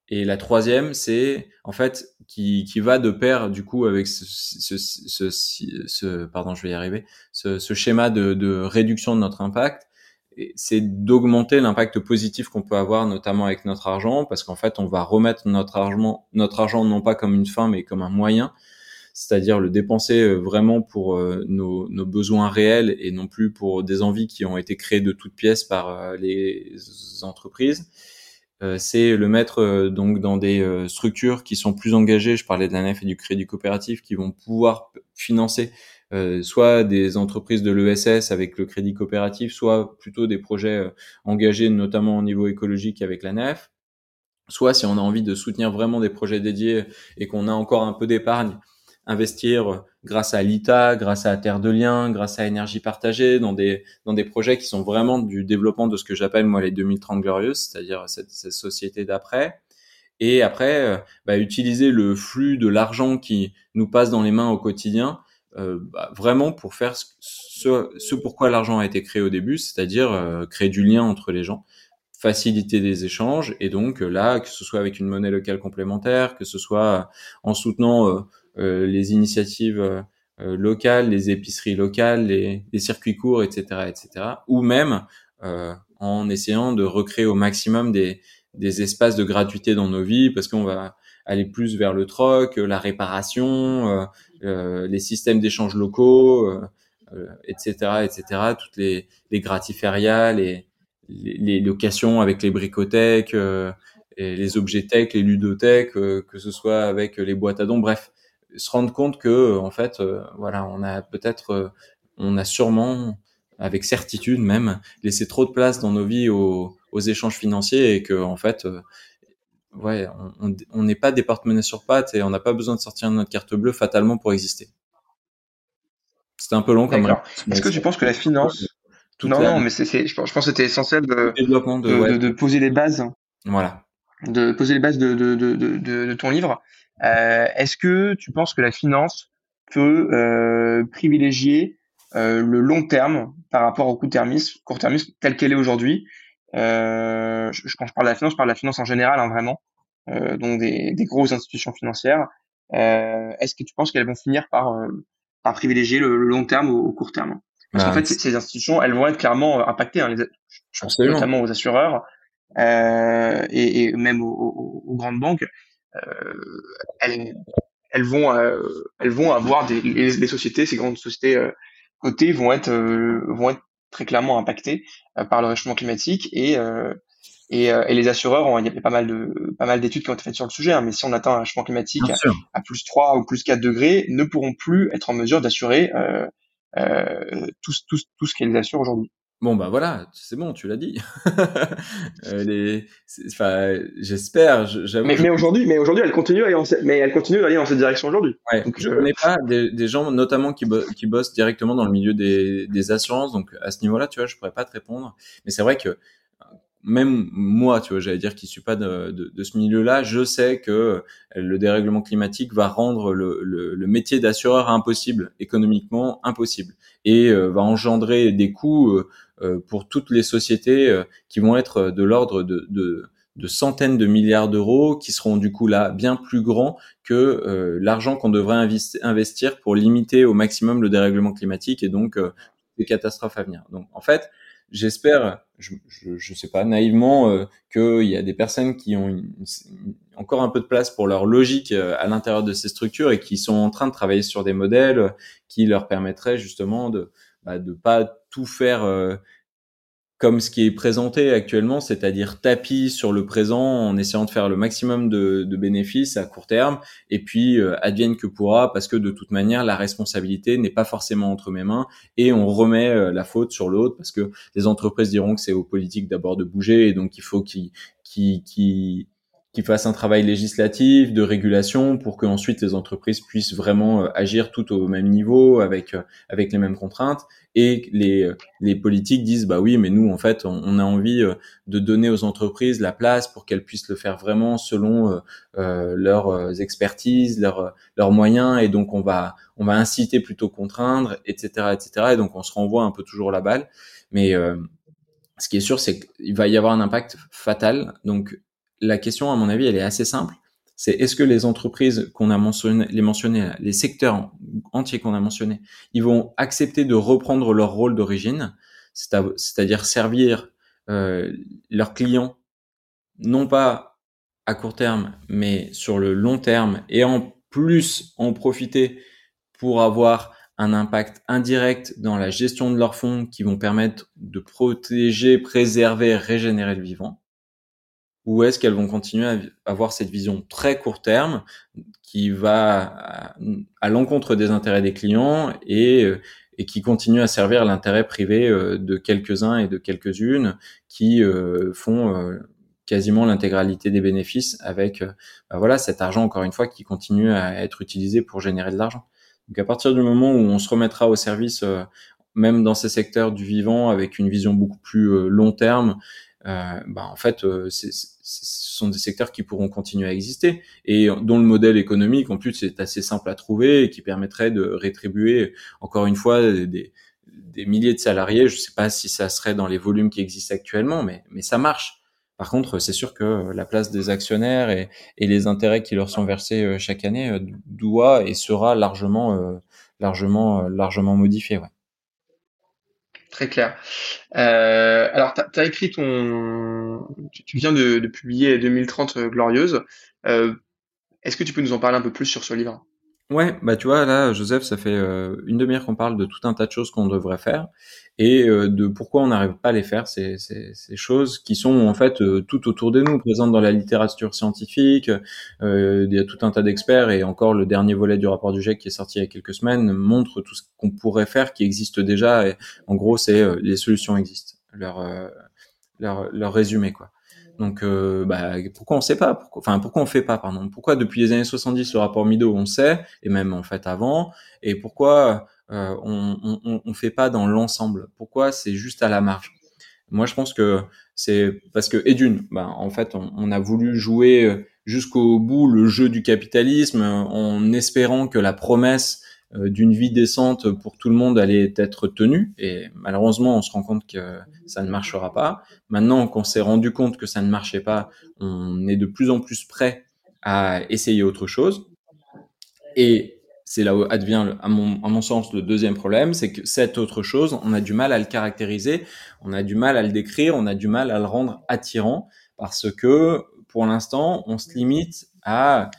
Et la troisième, c'est en fait qui, va de pair du coup avec ce, ce, ce, pardon, je vais y arriver, ce, schéma de réduction de notre impact c'est d'augmenter l'impact positif qu'on peut avoir, notamment avec notre argent, parce qu'en fait, on va remettre notre argent, notre argent non pas comme une fin, mais comme un moyen, c'est-à-dire le dépenser euh, vraiment pour euh, nos, besoins réels et non plus pour des envies qui ont été créées de toutes pièces par euh, les entreprises. c'est le mettre donc dans des structures qui sont plus engagées. Je parlais de la et du crédit coopératif qui vont pouvoir financer euh, soit des entreprises de l'ESS avec le crédit coopératif, soit plutôt des projets euh, engagés notamment au niveau écologique avec la NEF, soit si on a envie de soutenir vraiment des projets dédiés et qu'on a encore un peu d'épargne, investir euh, grâce à l'ITA, grâce à Terre de Liens, grâce à Énergie Partagée, dans des, dans des projets qui sont vraiment du développement de ce que j'appelle moi les 2030 glorieuses, c'est-à-dire cette, cette société d'après. Et après, bah, utiliser le flux de l'argent qui nous passe dans les mains au quotidien euh, bah, vraiment pour faire ce, ce, pourquoi l'argent a été créé au début, c'est-à-dire euh, créer du lien entre les gens, faciliter des échanges, et donc euh, là, que ce soit avec une monnaie locale complémentaire, que ce soit en soutenant les initiatives locales, les épiceries locales, les, les, circuits courts, etc., etc., ou même en essayant de recréer au maximum des, des espaces de gratuité dans nos vies, parce qu'on va aller plus vers le troc, la réparation, euh, les systèmes d'échange locaux, etc., euh, etc., euh, toutes les, les gratiférias, les, locations avec les bricothèques, les objettèques, les ludothèques, que ce soit avec les boîtes à dons, bref, se rendre compte que en fait, voilà, on a peut-être, on a sûrement avec certitude même, laissé trop de place dans nos vies aux, aux échanges financiers et que en fait, ouais, on n'est pas des porte-monnaies sur pattes et on n'a pas besoin de sortir notre carte bleue fatalement pour exister. C'était un peu long comme Est-ce que tu penses que la finance Non, non, mais c'est, je pense, que c'était essentiel de, de, de, poser les bases. Voilà. De poser les bases de, de, ton livre. Euh, est-ce que tu penses que la finance peut euh, privilégier euh, le long terme par rapport au court-termisme, court-termisme tel qu'elle est aujourd'hui? Je, quand je parle de la finance, je parle de la finance en général, hein, vraiment, euh, donc des, des, grosses institutions financières. Euh, Est-ce que tu penses qu'elles vont finir par, euh, par privilégier le, long terme au, court terme? Parce qu'en bah, fait, ces institutions, elles vont être clairement euh, impactées. Hein, les, je pense notamment aux assureurs euh, et, et, même aux, aux, grandes banques. elles, elles vont, elles vont avoir des les, les, sociétés, ces grandes sociétés cotées vont être vont être très clairement impactés euh, par le réchauffement climatique et euh, et, euh, et, les assureurs, il y a pas mal de pas mal d'études qui ont été faites sur le sujet, hein, mais si on atteint un réchauffement climatique à, plus 3 ou plus 4 degrés, ne pourront plus être en mesure d'assurer euh, euh, tout, tout, tout ce qu'elles assurent aujourd'hui. Bon bah voilà, c'est bon, tu l'as dit. euh, enfin, j'espère. J'avoue. Mais, mais aujourd'hui, mais aujourd'hui, elle continue à aller en, mais elle continue à aller dans cette direction aujourd'hui. Ouais, donc, je connais pas des, des, gens, notamment qui, qui bossent directement dans le milieu des, des assurances. Donc à ce niveau-là, tu vois, je pourrais pas te répondre. Mais c'est vrai que même moi, tu vois, j'allais dire qui suis pas de, de, de ce milieu-là, je sais que le dérèglement climatique va rendre le, le, le métier d'assureur impossible, économiquement impossible, et va engendrer des coûts pour toutes les sociétés qui vont être de l'ordre de, de de centaines de milliards d'euros qui seront du coup là bien plus grands que euh, l'argent qu'on devrait investir pour limiter au maximum le dérèglement climatique et donc euh, les catastrophes à venir. Donc en fait, j'espère, je, je, sais pas naïvement, euh, qu'il y a des personnes qui ont encore un peu de place pour leur logique à l'intérieur de ces structures et qui sont en train de travailler sur des modèles qui leur permettraient justement de bah, de pas tout faire comme ce qui est présenté actuellement, c'est-à-dire tapis sur le présent en essayant de faire le maximum de, bénéfices à court terme, et puis euh, advienne que pourra, parce que de toute manière, la responsabilité n'est pas forcément entre mes mains, et on remet euh, la faute sur l'autre, parce que les entreprises diront que c'est aux politiques d'abord de bouger, et donc il faut qu'ils qui qui fassent un travail législatif, de régulation, pour que ensuite les entreprises puissent vraiment euh, agir tout au même niveau, avec euh, avec les mêmes contraintes, et les euh, les politiques disent bah oui, mais nous en fait on, a envie de donner aux entreprises la place pour qu'elles puissent le faire vraiment selon euh, leurs expertises, leurs leurs moyens, et donc on va on va inciter plutôt contraindre, etc., etc. Et donc on se renvoie un peu toujours la balle, mais ce qui est sûr, c'est qu'il va y avoir un impact fatal. Donc, la question, à mon avis, elle est assez simple. C'est est-ce que les entreprises qu'on a mentionné, les mentionnées, les secteurs entiers qu'on a mentionnés, ils vont accepter de reprendre leur rôle d'origine, c'est-à-dire servir euh, leurs clients, non pas à court terme, mais sur le long terme, et en plus en profiter pour avoir un impact indirect dans la gestion de leurs fonds qui vont permettre de protéger, préserver, régénérer le vivant ou est-ce qu'elles vont continuer à avoir cette vision très court terme qui va à, l'encontre des intérêts des clients et, euh, et qui continue à servir l'intérêt privé euh, de quelques-uns et de quelques-unes qui euh, font quasiment l'intégralité des bénéfices avec bah voilà cet argent encore une fois qui continue à être utilisé pour générer de l'argent. Donc à partir du moment où on se remettra au service même dans ces secteurs du vivant avec une vision beaucoup plus long terme bah, en fait, euh, ce sont des secteurs qui pourront continuer à exister et dont le modèle économique, en plus, est assez simple à trouver et qui permettrait de rétribuer, encore une fois, des, milliers de salariés. Je ne sais pas si ça serait dans les volumes qui existent actuellement, mais, mais ça marche. Par contre, c'est sûr que la place des actionnaires et, les intérêts qui leur sont versés euh, chaque année doit et sera largement, largement, largement modifié. Ouais. Très clair. Euh, alors, tu as, écrit ton... Tu viens de, publier 2030 euh, Glorieuse. Euh, est-ce que tu peux nous en parler un peu plus sur ce livre? Ouais, bah tu vois là, Joseph, ça fait une demi-heure qu'on parle de tout un tas de choses qu'on devrait faire et de pourquoi on n'arrive pas à les faire ces, ces, ces, choses qui sont en fait tout autour de nous, présentes dans la littérature scientifique. il y a tout un tas d'experts et encore le dernier volet du rapport du GIEC qui est sorti il y a quelques semaines montre tout ce qu'on pourrait faire qui existe déjà. Et en gros, c'est les solutions existent. Leur, leur leur résumé quoi. Donc, euh, bah, pourquoi on sait pas? Pourquoi, Enfin, pourquoi on fait pas Pardon? Pourquoi depuis les années 70 le rapport Mido on sait et même en fait avant? Et pourquoi euh, on, on, on fait pas dans l'ensemble? Pourquoi c'est juste à la marge? Moi, je pense que c'est parce que et d'une, bah, en fait, on, on a voulu jouer jusqu'au bout le jeu du capitalisme en espérant que la promesse euh, d'une vie décente pour tout le monde allait être tenue. Et malheureusement, on se rend compte que ça ne marchera pas. Maintenant qu'on s'est rendu compte que ça ne marchait pas, on est de plus en plus prêt à essayer autre chose. Et c'est là où advient, à mon, à mon sens, le deuxième problème, c'est que cette autre chose, on a du mal à le caractériser, on a du mal à le décrire, on a du mal à le rendre attirant, parce que pour l'instant, on se limite à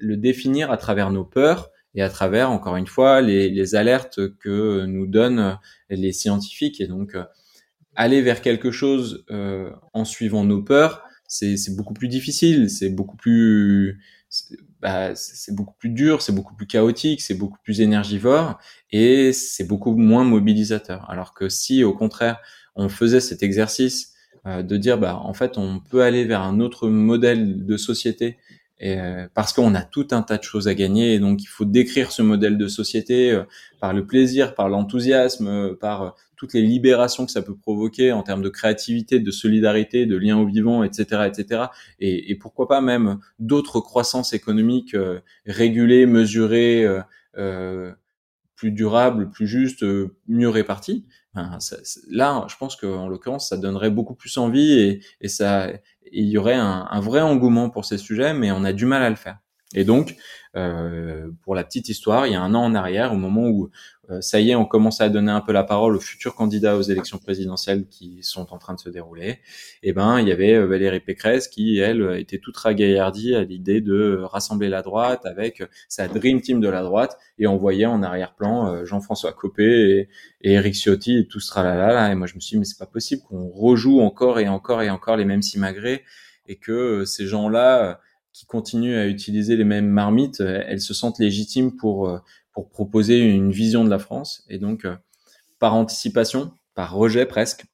le définir à travers nos peurs, et à travers, encore une fois, les, les alertes que nous donnent les scientifiques. Et donc, euh, aller vers quelque chose euh, en suivant nos peurs, c'est beaucoup plus difficile, c'est beaucoup plus bah, c'est beaucoup plus dur, c'est beaucoup plus chaotique, c'est beaucoup plus énergivore et c'est beaucoup moins mobilisateur. Alors que si au contraire on faisait cet exercice euh, de dire bah en fait on peut aller vers un autre modèle de société et, parce qu'on a tout un tas de choses à gagner. Et donc, il faut décrire ce modèle de société par le plaisir, par l'enthousiasme, par toutes les libérations que ça peut provoquer en termes de créativité, de solidarité, de lien au vivant, etc., etc. Et, et pourquoi pas même d'autres croissances économiques régulées, mesurées, euh, plus durable, plus juste, euh, réparti. là, je pense qu'en l'occurrence, ça donnerait beaucoup plus envie et, et ça, il y aurait un, un, vrai engouement pour ces sujets, mais on a du mal à le faire. Et donc, euh, pour la petite histoire, il y a un an en arrière, au moment où ça y est, on commençait à donner un peu la parole aux futurs candidats aux élections présidentielles qui sont en train de se dérouler, et eh ben il y avait euh, Valérie Pécresse qui, elle, était toute ragaillardie à l'idée de rassembler la droite avec sa dream team de la droite, et on voyait en arrière-plan Jean-François Copé et, et Eric Ciotti et tout ce tralala, et moi je me suis dit mais c'est pas possible qu'on rejoue encore et encore et encore les mêmes simagrées, et que ces gens-là qui continuent à utiliser les mêmes marmites, euh, elles se sentent légitimes pour, euh, pour proposer une vision de la France. Et donc, euh, par anticipation, par rejet presque,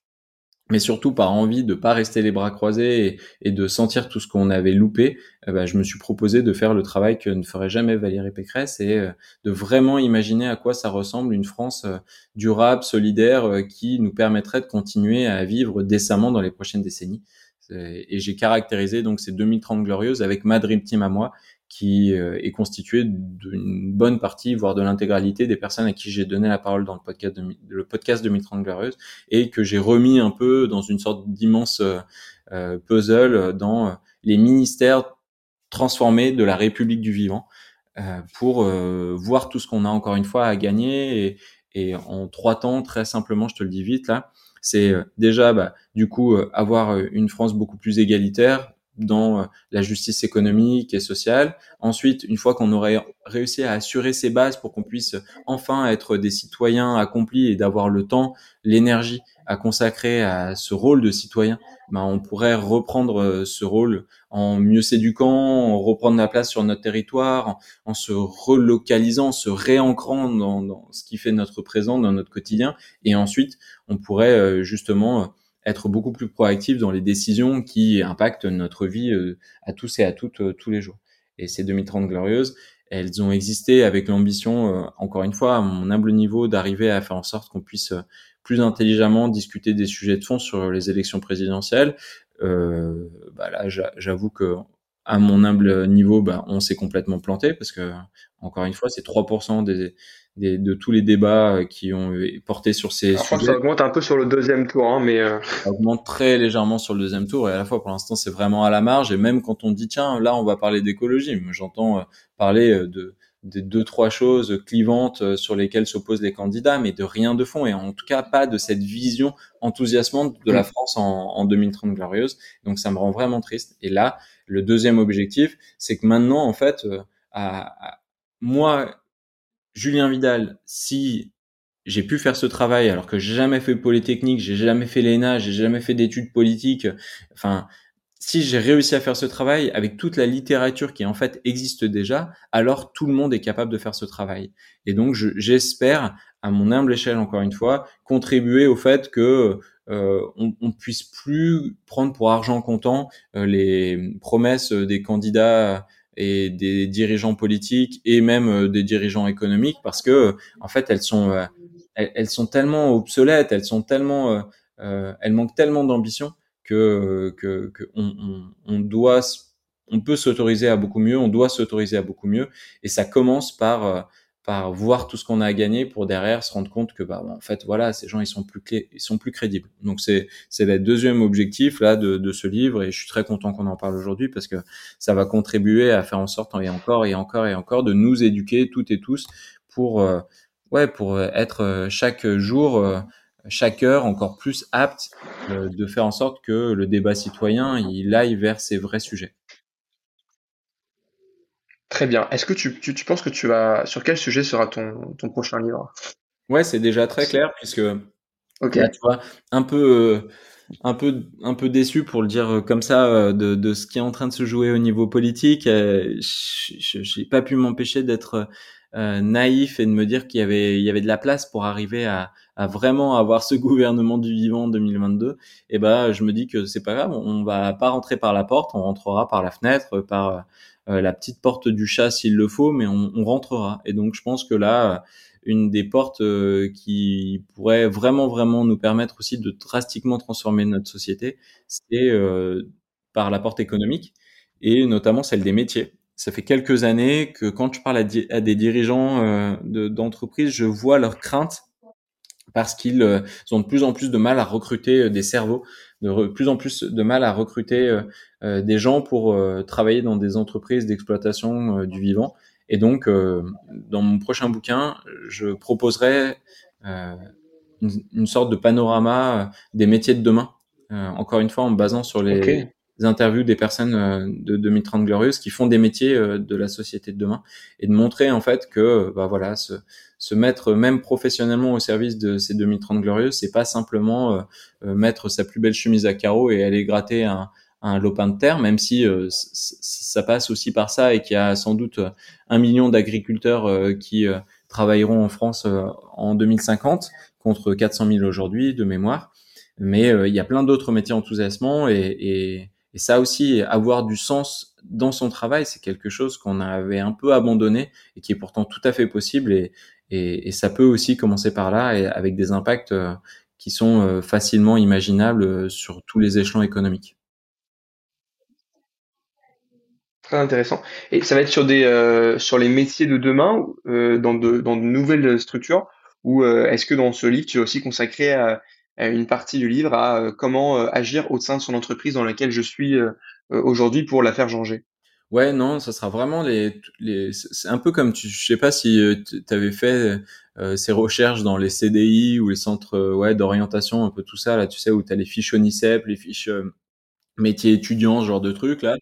mais surtout par envie de pas rester les bras croisés et, de sentir tout ce qu'on avait loupé, bah, je me suis proposé de faire le travail que ne ferait jamais Valérie Pécresse et de vraiment imaginer à quoi ça ressemble une France durable, solidaire, qui nous permettrait de continuer à vivre décemment dans les prochaines décennies. Et j'ai caractérisé donc ces 2030 glorieuses avec ma Dream Team à moi, qui euh, est constituée d'une bonne partie, voire de l'intégralité des personnes à qui j'ai donné la parole dans le podcast, de, le podcast 2030 glorieuses, et que j'ai remis un peu dans une sorte d'immense euh, euh, puzzle dans les ministères transformés de la République du vivant, pour voir tout ce qu'on a encore une fois à gagner. Et, et en trois temps, très simplement, je te le dis vite là, c'est euh, déjà bah, du coup euh, avoir euh, une France beaucoup plus égalitaire dans la justice économique et sociale. Ensuite, une fois qu'on aurait réussi à assurer ces bases pour qu'on puisse enfin être des citoyens accomplis et d'avoir le temps, l'énergie à consacrer à ce rôle de citoyen, ben on pourrait reprendre ce rôle en mieux s'éduquant, en reprendre la place sur notre territoire, en, se relocalisant, en se réancrant dans, dans, ce qui fait notre présent, dans notre quotidien. Et ensuite, on pourrait euh, justement euh, être beaucoup plus proactif dans les décisions qui impactent notre vie euh, à tous et à toutes tous les jours. Et ces 2030 glorieuses, elles ont existé avec l'ambition, encore une fois, à mon humble niveau, d'arriver à faire en sorte qu'on puisse plus intelligemment discuter des sujets de fond sur les élections présidentielles. Euh, bah là, j'avoue que à mon humble niveau, bah, on s'est complètement planté parce que, encore une fois, c'est 3% des, de tous les débats euh, qui ont porté sur ces Alors, sujets. Ça augmente un peu sur le deuxième tour, hein, mais euh... ça augmente très légèrement sur le deuxième tour et à la fois pour l'instant c'est vraiment à la marge et même quand on dit tiens là on va parler d'écologie, j'entends euh, parler euh, de des deux trois choses clivantes sur lesquelles s'opposent les candidats, mais de rien de fond et en tout cas pas de cette vision enthousiasmante de la mm. France en, en 2030 glorieuse. Donc ça me rend vraiment triste. Et là, le deuxième objectif, c'est que maintenant en fait, à, à moi Julien Vidal, si j'ai pu faire ce travail alors que j'ai jamais fait Polytechnique, j'ai jamais fait l'ENA, j'ai jamais fait d'études politiques, enfin, si j'ai réussi à faire ce travail avec toute la littérature qui en fait existe déjà, alors tout le monde est capable de faire ce travail. Et donc j'espère, à mon humble échelle encore une fois, contribuer au fait que euh, on, puisse plus prendre pour argent comptant euh, les promesses des candidats et des dirigeants politiques et même euh, des dirigeants économiques parce que en fait elles sont euh, elles, sont tellement obsolètes, elles sont tellement euh, elles manquent tellement d'ambition que que, que on, on, doit on peut s'autoriser à beaucoup mieux, on doit s'autoriser à beaucoup mieux et ça commence par par voir tout ce qu'on a à gagner pour derrière se rendre compte que bah en fait voilà ces gens ils sont plus clés, ils sont plus crédibles. Donc c'est c'est le deuxième objectif là de, ce livre et je suis très content qu'on en parle aujourd'hui parce que ça va contribuer à faire en sorte et encore et encore et encore de nous éduquer toutes et tous pour euh, ouais pour être euh, chaque jour euh, chaque heure encore plus apte de faire en sorte que le débat citoyen il aille vers ces vrais sujets Très bien. Est-ce que tu, tu, tu, penses que tu vas. Sur quel sujet sera ton, ton prochain livre? Ouais, c'est déjà très clair, puisque. Ok. tu vois, un peu. un peu un peu déçu pour le dire comme ça euh, de, de ce qui est en train de se jouer au niveau politique. Euh, j'ai pas pu m'empêcher d'être naïf et de me dire qu'il y avait il y avait de la place pour arriver à, à vraiment avoir ce gouvernement du vivant en 2022, et ben je me dis que c'est pas grave, on va pas rentrer par la porte, on rentrera par la fenêtre, par la petite porte du chat s'il le faut, mais on, on, rentrera. Et donc je pense que là, une des portes qui pourrait vraiment vraiment nous permettre aussi de drastiquement transformer notre société, c'est par la porte économique et notamment celle des métiers. Ça fait quelques années que quand je parle à, des dirigeants euh, d'entreprises, je vois leurs craintes parce qu'ils euh, ont de plus en plus de mal à recruter euh, des cerveaux, de plus en plus de mal à recruter des gens pour travailler dans des entreprises d'exploitation du vivant. Et donc, dans mon prochain bouquin, je proposerai une, sorte de panorama des métiers de demain, encore une fois en basant sur les, interviews des personnes euh, de 2030 glorieuses qui font des métiers euh, de la société de demain et de montrer en fait que bah voilà se, se mettre même professionnellement au service de ces 2030 glorieuses c'est pas simplement euh, mettre sa plus belle chemise à carreaux et aller gratter un, un lopin de terre, même si ça passe aussi par ça et qu'il y a sans doute un million d'agriculteurs qui travailleront en France en 2050 contre 400 000 aujourd'hui de mémoire. Mais il y a plein d'autres métiers enthousiasmants et, et, et ça aussi, avoir du sens dans son travail, c'est quelque chose qu'on avait un peu abandonné et qui est pourtant tout à fait possible. Et, ça peut aussi commencer par là, et avec des impacts euh, qui sont euh, facilement imaginables euh, sur tous les échelons économiques. Très intéressant. Et ça va être sur des sur les métiers de demain, dans de nouvelles structures, ou est-ce que dans ce livre tu es aussi consacré à une partie du livre à euh, comment euh, agir au sein de son entreprise dans laquelle je suis aujourd'hui pour la faire changer. Ouais, non, ça sera vraiment les, les c'est un peu comme tu, je sais pas si tu avais fait ces recherches dans les CDI ou les centres ouais d'orientation, un peu tout ça là, tu sais où tu as les fiches ONICEP, les fiches métiers étudiants, ce genre de trucs là.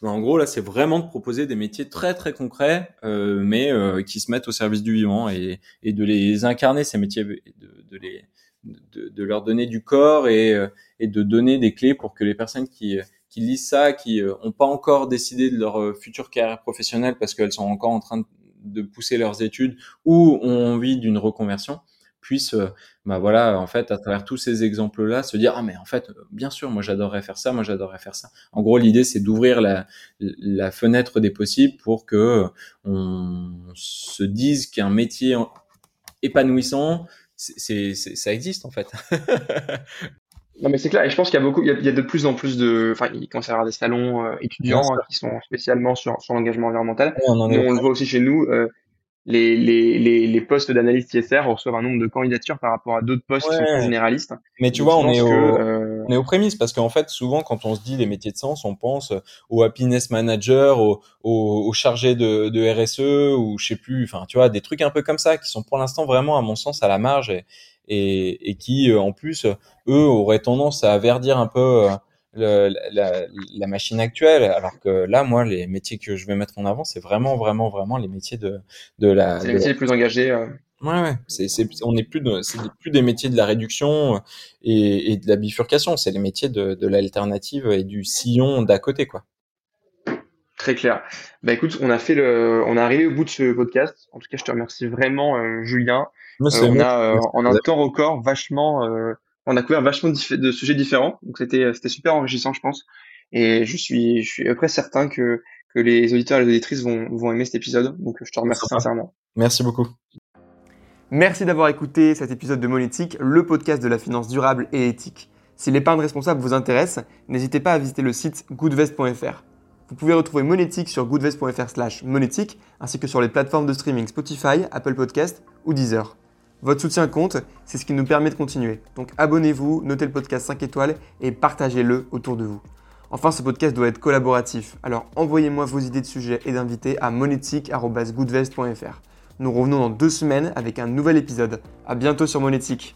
en gros là, c'est vraiment de proposer des métiers très très concrets, mais qui se mettent au service du vivant et, et de les incarner ces métiers, de, de les de, de, leur donner du corps et, euh, et, de donner des clés pour que les personnes qui, qui lisent ça, qui n'ont euh, pas encore décidé de leur euh, future carrière professionnelle parce qu'elles sont encore en train de pousser leurs études ou ont envie d'une reconversion, puissent, bah voilà, en fait, à travers tous ces exemples-là, se dire ah mais en fait, bien sûr, moi j'adorerais faire ça, moi j'adorerais faire ça. En gros, l'idée c'est d'ouvrir la, la fenêtre des possibles pour que on se dise qu'un métier épanouissant, c'est, ça existe en fait. non mais c'est clair, et je pense qu'il y a beaucoup, il y a, de plus en plus de, enfin il commence à y avoir des salons euh, étudiants hein, qui sont spécialement sur, sur l'engagement environnemental. on, on le voit aussi chez nous. Euh, les, les, les, les postes d'analyste ISR reçoivent un nombre de candidatures par rapport à d'autres postes qui sont plus généralistes. Mais tu vois, on est, au, euh, on est aux prémices parce qu'en fait, souvent, quand on se dit les métiers de sens, on pense au happiness manager, au, au, au chargé de, de, RSE ou je sais plus, enfin, tu vois, des trucs un peu comme ça qui sont pour l'instant vraiment, à mon sens, à la marge et, et, et qui, euh, en plus, eux, auraient tendance à verdir un peu euh, la, la, machine actuelle. Alors que là, moi, les métiers que je vais mettre en avant, c'est vraiment, vraiment, vraiment les métiers de, de la. C'est les métiers les plus engagés. Euh. Ouais, ouais. C'est, c'est, on n'est plus, de, c'est plus des métiers de la réduction et, et de la bifurcation. C'est les métiers de, de l'alternative et du sillon d'à côté, quoi. Très clair. Bah écoute, on a fait le, on est arrivé au bout de ce podcast. En tout cas, je te remercie vraiment, euh, Julien. Euh, on a, en un temps record, vachement on a couvert vachement de sujets différents, donc c'était c'était super enrichissant, je pense. Et je suis je suis après certain que que les auditeurs et les auditrices vont vont aimer cet épisode. Donc je te remercie sincèrement. Merci beaucoup. Merci d'avoir écouté cet épisode de Monétique, le podcast de la finance durable et éthique. Si l'épargne responsable vous intéresse, n'hésitez pas à visiter le site goodvest.fr. Vous pouvez retrouver Monétique sur goodvest.fr slash monétique, ainsi que sur les plateformes de streaming Spotify, Apple Podcast ou Deezer. Votre soutien compte, c'est ce qui nous permet de continuer. Donc abonnez-vous, notez le podcast 5 étoiles et partagez-le autour de vous. Enfin, ce podcast doit être collaboratif, alors envoyez-moi vos idées de sujets et d'invités à monétique.goodvest.fr. Nous revenons dans deux semaines avec un nouvel épisode. A bientôt sur Monétique.